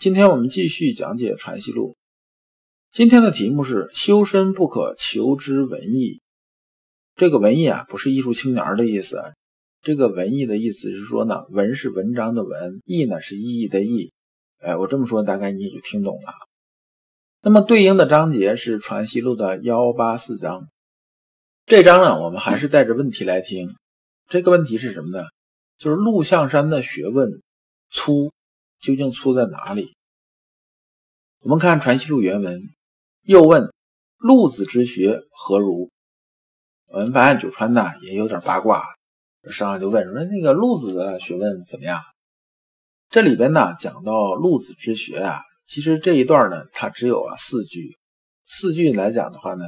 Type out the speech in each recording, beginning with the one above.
今天我们继续讲解《传习录》。今天的题目是“修身不可求之文艺”。这个“文艺”啊，不是艺术青年的意思。这个“文艺”的意思是说呢，“文”是文章的“文”，“艺”呢是意义的“义”。哎，我这么说，大概你也就听懂了。那么对应的章节是《传习录》的幺八四章。这章呢，我们还是带着问题来听。这个问题是什么呢？就是陆象山的学问粗，究竟粗在哪里？我们看《传习录》原文。又问陆子之学何如？我们发现九川呢也有点八卦，上来就问说那个陆子的学问怎么样？这里边呢讲到陆子之学啊，其实这一段呢它只有啊四句，四句来讲的话呢，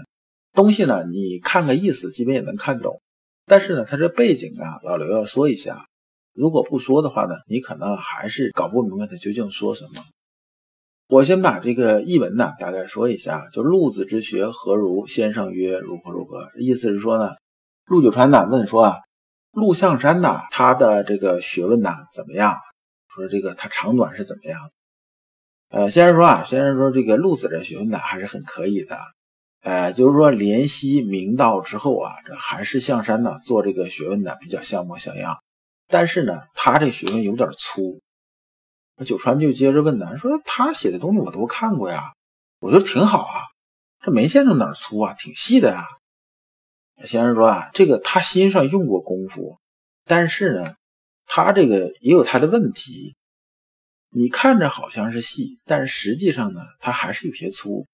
东西呢你看个意思基本也能看懂，但是呢它这背景啊老刘要说一下，如果不说的话呢，你可能还是搞不明白他究竟说什么。我先把这个译文呢大概说一下，就陆子之学何如？先生曰：如何如何？意思是说呢，陆九川呢问说啊，陆象山呐，他的这个学问呐怎么样？说这个他长短是怎么样？呃，先生说啊，先生说这个陆子的学问呢还是很可以的，呃，就是说怜惜明道之后啊，这还是象山呢做这个学问呢比较像模像样，但是呢，他这学问有点粗。那九川就接着问呢，说他写的东西我都看过呀，我觉得挺好啊，这没见着哪儿粗啊，挺细的呀。先生说啊，这个他心上用过功夫，但是呢，他这个也有他的问题。你看着好像是细，但是实际上呢，他还是有些粗。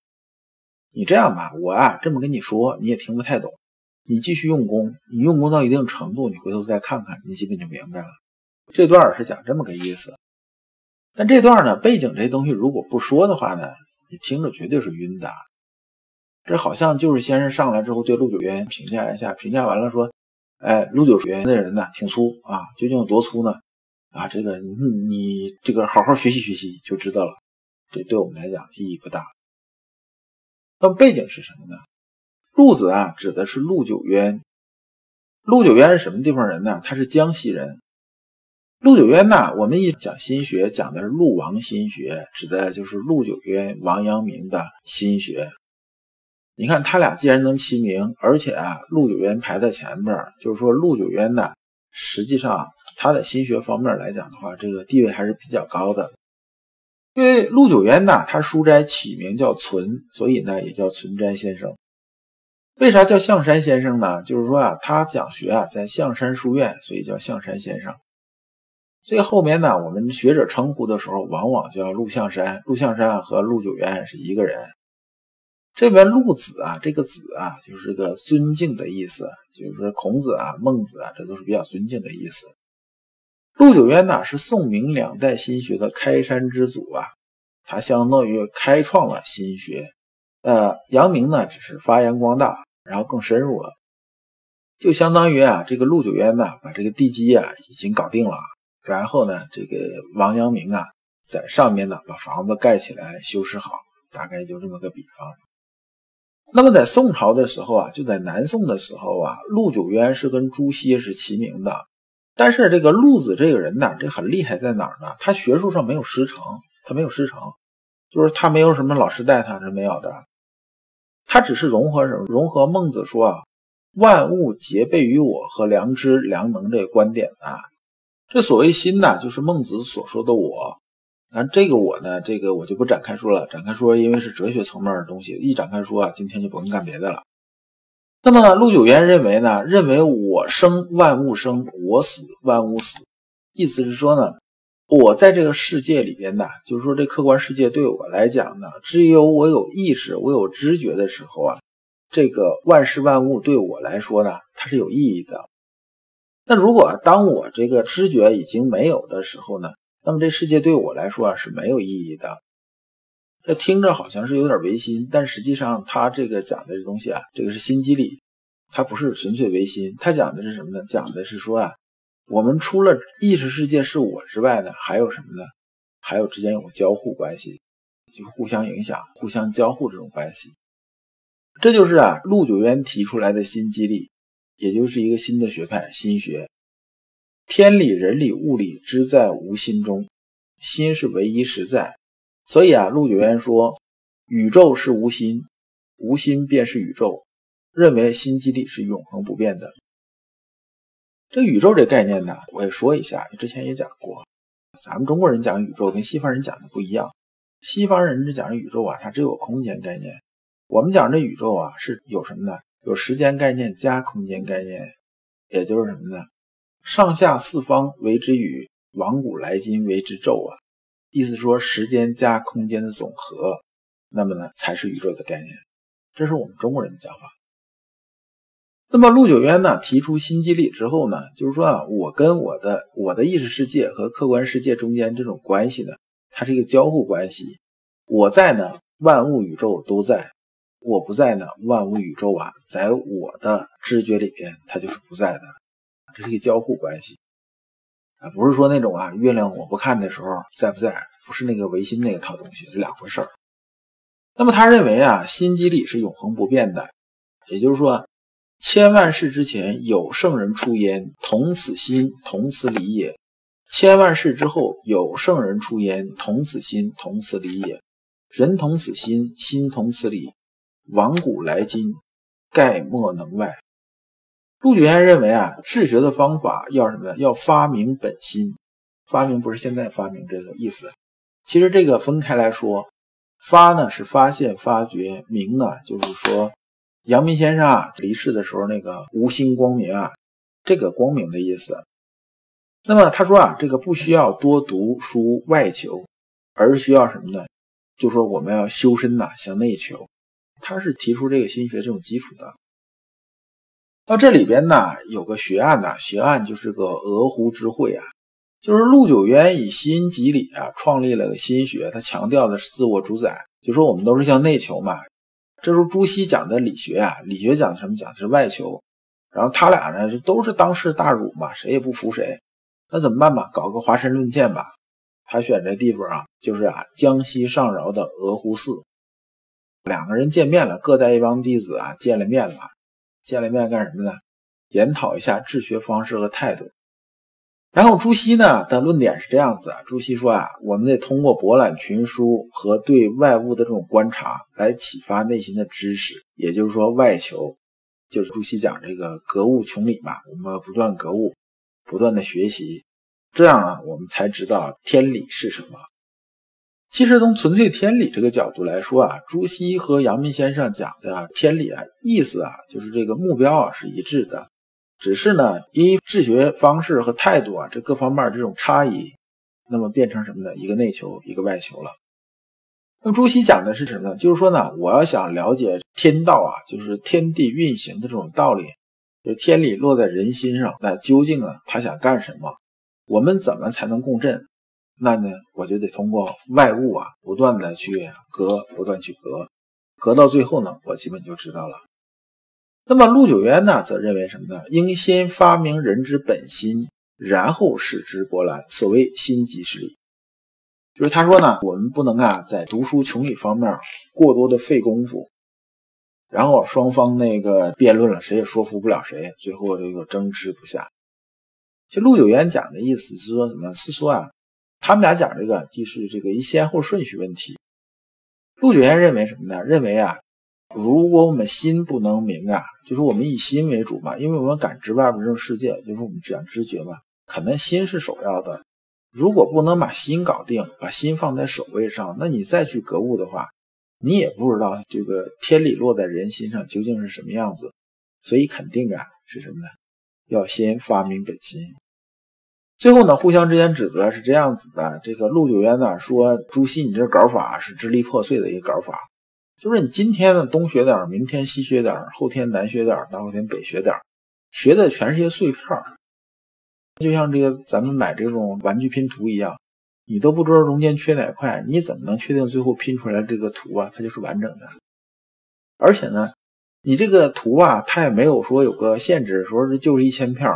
你这样吧，我啊这么跟你说，你也听不太懂。你继续用功，你用功到一定程度，你回头再看看，你基本就明白了。这段是讲这么个意思。但这段呢，背景这东西如果不说的话呢，你听着绝对是晕的。这好像就是先生上来之后对陆九渊评价一下，评价完了说：“哎，陆九渊那人呢挺粗啊，究竟有多粗呢？啊，这个你你这个好好学习学习就知道了。这对我们来讲意义不大。那么背景是什么呢？陆子啊，指的是陆九渊。陆九渊是什么地方人呢？他是江西人。陆九渊呢？我们一讲心学，讲的是陆王心学，指的就是陆九渊、王阳明的心学。你看他俩既然能齐名，而且啊，陆九渊排在前面，就是说陆九渊呢，实际上他在心学方面来讲的话，这个地位还是比较高的。因为陆九渊呢，他书斋起名叫存，所以呢也叫存斋先生。为啥叫象山先生呢？就是说啊，他讲学啊在象山书院，所以叫象山先生。所以后面呢，我们学者称呼的时候，往往叫陆象山。陆象山和陆九渊是一个人。这边陆子啊，这个子啊，就是个尊敬的意思，就是说孔子啊、孟子啊，这都是比较尊敬的意思。陆九渊呢，是宋明两代心学的开山之祖啊，他相当于开创了心学。呃，阳明呢，只是发扬光大，然后更深入了，就相当于啊，这个陆九渊呢，把这个地基啊已经搞定了。然后呢，这个王阳明啊，在上面呢把房子盖起来修饰好，大概就这么个比方。那么在宋朝的时候啊，就在南宋的时候啊，陆九渊是跟朱熹是齐名的。但是这个陆子这个人呢，这很厉害在哪儿呢？他学术上没有师承，他没有师承，就是他没有什么老师带他是没有的。他只是融合什么？融合孟子说啊，万物皆备于我和良知、良能这个观点啊。这所谓心呢，就是孟子所说的我。那这个我呢，这个我就不展开说了。展开说，因为是哲学层面的东西，一展开说啊，今天就不用干别的了。那么陆九渊认为呢，认为我生万物生，我死万物死。意思是说呢，我在这个世界里边呢，就是说这客观世界对我来讲呢，只有我有意识、我有知觉的时候啊，这个万事万物对我来说呢，它是有意义的。那如果当我这个知觉已经没有的时候呢？那么这世界对我来说啊是没有意义的。这听着好像是有点唯心，但实际上他这个讲的这东西啊，这个是心机理，它不是纯粹唯心。他讲的是什么呢？讲的是说啊，我们除了意识世界是我之外呢，还有什么呢？还有之间有个交互关系，就是互相影响、互相交互这种关系。这就是啊，陆九渊提出来的新机理，也就是一个新的学派、心学。天理、人理、物理之在无心中，心是唯一实在。所以啊，陆九渊说，宇宙是无心，无心便是宇宙。认为心机理是永恒不变的。这宇宙这概念呢，我也说一下，之前也讲过。咱们中国人讲宇宙跟西方人讲的不一样。西方人这讲宇宙啊，它只有空间概念；我们讲这宇宙啊，是有什么呢？有时间概念加空间概念，也就是什么呢？上下四方为之宇，往古来今为之宙啊。意思说，时间加空间的总和，那么呢，才是宇宙的概念。这是我们中国人的讲法。那么陆九渊呢，提出心机理之后呢，就是说啊，我跟我的我的意识世界和客观世界中间这种关系呢，它是一个交互关系。我在呢，万物宇宙都在；我不在呢，万物宇宙啊，在我的知觉里边，它就是不在的。这是一个交互关系。啊，不是说那种啊，月亮我不看的时候在不在，不是那个唯心那个套东西，是两回事儿。那么他认为啊，心机理是永恒不变的，也就是说，千万世之前有圣人出焉，同此心，同此理也；千万世之后有圣人出焉，同此心，同此理也。人同此心，心同此理，往古来今，概莫能外。陆九渊认为啊，治学的方法要什么呢？要发明本心。发明不是现在发明这个意思。其实这个分开来说，发呢是发现、发掘；明呢就是说，阳明先生啊离世的时候那个无心光明啊，这个光明的意思。那么他说啊，这个不需要多读书外求，而是需要什么呢？就说我们要修身呐，向内求。他是提出这个心学这种基础的。到这里边呢有个学案呢，学案就是个鹅湖之会啊，就是陆九渊以心即理啊，创立了个心学，他强调的是自我主宰，就说我们都是向内求嘛。这时候朱熹讲的理学啊，理学讲的什么？讲的是外求。然后他俩呢就都是当世大儒嘛，谁也不服谁。那怎么办吧？搞个华山论剑吧。他选这地方啊，就是啊江西上饶的鹅湖寺。两个人见面了，各带一帮弟子啊，见了面了。见了面干什么呢？研讨一下治学方式和态度。然后朱熹呢的论点是这样子啊，朱熹说啊，我们得通过博览群书和对外物的这种观察来启发内心的知识，也就是说外求，就是朱熹讲这个格物穷理嘛，我们不断格物，不断的学习，这样呢，我们才知道天理是什么。其实从纯粹天理这个角度来说啊，朱熹和阳明先生讲的天理啊，意思啊，就是这个目标啊是一致的，只是呢，因治学方式和态度啊这各方面这种差异，那么变成什么呢？一个内求，一个外求了。那么朱熹讲的是什么呢？就是说呢，我要想了解天道啊，就是天地运行的这种道理，就是天理落在人心上，那究竟呢，他想干什么？我们怎么才能共振？那呢，我就得通过外物啊，不断的去隔，不断去隔，隔到最后呢，我基本就知道了。那么陆九渊呢，则认为什么呢？应先发明人之本心，然后使之波澜。所谓心即是理，就是他说呢，我们不能啊，在读书穷理方面过多的费功夫，然后双方那个辩论了，谁也说服不了谁，最后这个争执不下。其实陆九渊讲的意思是说什么？是说啊。他们俩讲这个，既是这个一先后顺序问题。陆九渊认为什么呢？认为啊，如果我们心不能明啊，就是我们以心为主嘛，因为我们感知外面这种世界，就是我们讲知觉嘛，可能心是首要的。如果不能把心搞定，把心放在首位上，那你再去格物的话，你也不知道这个天理落在人心上究竟是什么样子。所以肯定啊，是什么呢？要先发明本心。最后呢，互相之间指责是这样子的：这个陆九渊呢说朱熹，你这搞法是支离破碎的一个搞法，就是你今天呢东学点，明天西学点，后天南学点，大后天北学点，学的全是些碎片就像这个咱们买这种玩具拼图一样，你都不知道中间缺哪块，你怎么能确定最后拼出来这个图啊，它就是完整的？而且呢，你这个图啊，它也没有说有个限制，说是就是一千片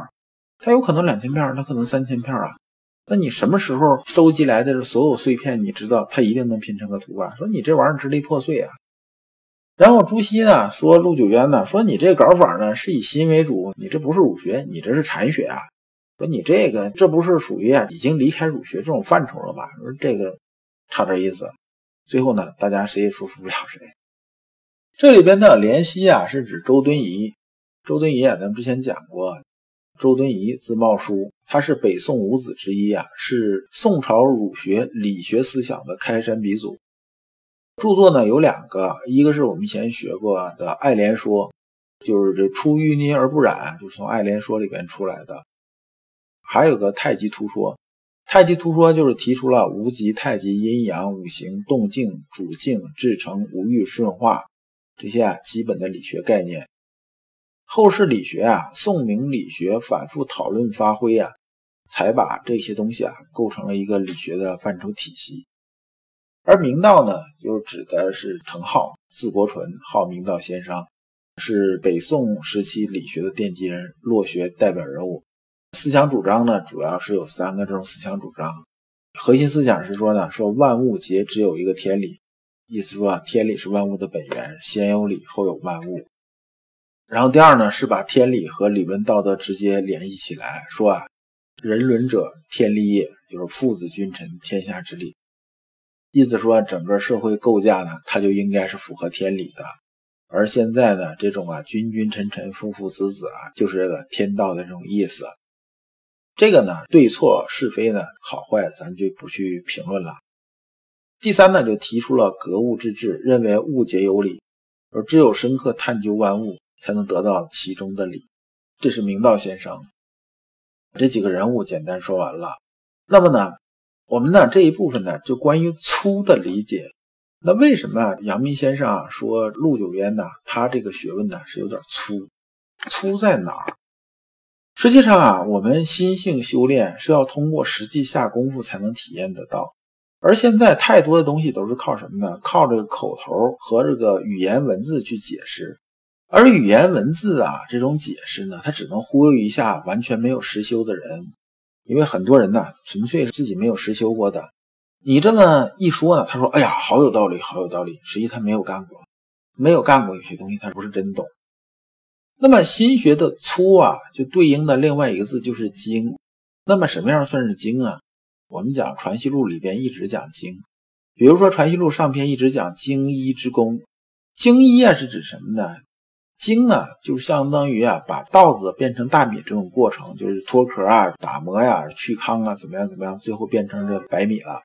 它有可能两千片它可能三千片啊。那你什么时候收集来的所有碎片，你知道它一定能拼成个图啊？说你这玩意儿支离破碎啊。然后朱熹呢说陆九渊呢说你这搞法呢是以心为主，你这不是儒学，你这是禅学啊。说你这个这不是属于啊已经离开儒学这种范畴了吧？说这个差点意思。最后呢，大家谁也说服不了谁。这里边的怜惜啊，是指周敦颐。周敦颐啊，咱们之前讲过，周敦颐字茂叔，他是北宋五子之一啊，是宋朝儒学理学思想的开山鼻祖。著作呢有两个，一个是我们以前学过的《爱莲说》，就是这出淤泥而不染，就是从《爱莲说》里边出来的。还有个《太极图说》，《太极图说》就是提出了无极、太极、阴阳、五行、动静、主静、至诚、无欲、顺化这些啊基本的理学概念。后世理学啊，宋明理学反复讨论发挥啊，才把这些东西啊构成了一个理学的范畴体系。而明道呢，又指的是程颢，字伯纯，号明道先生，是北宋时期理学的奠基人，落学代表人物。思想主张呢，主要是有三个这种思想主张。核心思想是说呢，说万物皆只有一个天理，意思说啊，天理是万物的本源，先有理，后有万物。然后第二呢，是把天理和理论道德直接联系起来，说啊，人伦者，天理也，就是父子君臣，天下之理。意思说，整个社会构架呢，它就应该是符合天理的。而现在呢，这种啊，君君臣臣，父父子子啊，就是这个天道的这种意思。这个呢，对错是非呢，好坏，咱就不去评论了。第三呢，就提出了格物致知，认为物皆有理，而只有深刻探究万物，才能得到其中的理。这是明道先生。这几个人物简单说完了。那么呢，我们呢这一部分呢，就关于粗的理解。那为什么阳明先生啊说陆九渊呢，他这个学问呢是有点粗？粗在哪儿？实际上啊，我们心性修炼是要通过实际下功夫才能体验得到。而现在太多的东西都是靠什么呢？靠这个口头和这个语言文字去解释。而语言文字啊这种解释呢，它只能忽悠一下完全没有实修的人。因为很多人呢，纯粹是自己没有实修过的。你这么一说呢，他说：“哎呀，好有道理，好有道理。”实际他没有干过，没有干过有些东西，他不是真懂。那么心学的粗啊，就对应的另外一个字就是精。那么什么样算是精呢？我们讲《传习录》里边一直讲精，比如说《传习录》上篇一直讲精一之功。精一啊是指什么呢？精啊就相当于啊把稻子变成大米这种过程，就是脱壳啊、打磨呀、去糠啊，怎么样怎么样，最后变成这白米了。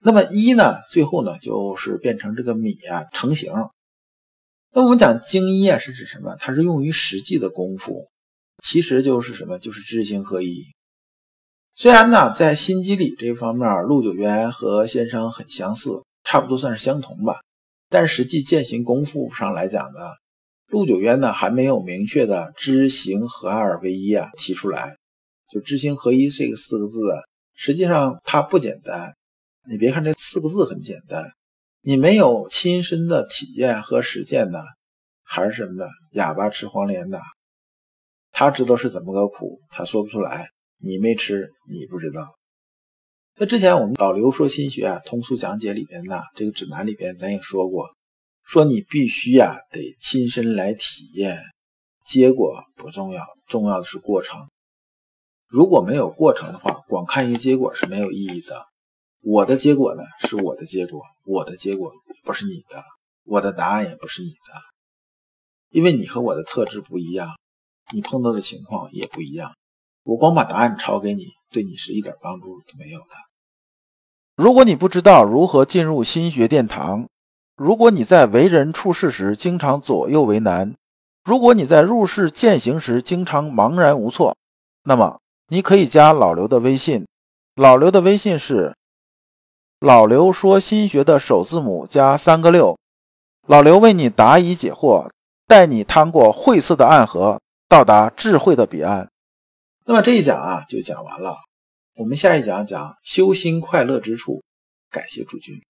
那么一呢，最后呢就是变成这个米啊成型。那我们讲精一啊，是指什么？它是用于实际的功夫，其实就是什么？就是知行合一。虽然呢，在心机理这方面，陆九渊和先生很相似，差不多算是相同吧。但实际践行功夫上来讲呢，陆九渊呢还没有明确的知行合二为一啊提出来。就知行合一这个四个字啊，实际上它不简单。你别看这四个字很简单。你没有亲身的体验和实践呢，还是什么呢？哑巴吃黄连的，他知道是怎么个苦，他说不出来。你没吃，你不知道。那之前我们老刘说心学啊，通俗讲解里边呢，这个指南里边咱也说过，说你必须呀得亲身来体验，结果不重要，重要的是过程。如果没有过程的话，光看一个结果是没有意义的。我的结果呢，是我的结果，我的结果不是你的，我的答案也不是你的，因为你和我的特质不一样，你碰到的情况也不一样。我光把答案抄给你，对你是一点帮助都没有的。如果你不知道如何进入心学殿堂，如果你在为人处事时经常左右为难，如果你在入世践行时经常茫然无措，那么你可以加老刘的微信，老刘的微信是。老刘说：“心学的首字母加三个六。”老刘为你答疑解惑，带你趟过晦涩的暗河，到达智慧的彼岸。那么这一讲啊，就讲完了。我们下一讲讲修心快乐之处。感谢诸君。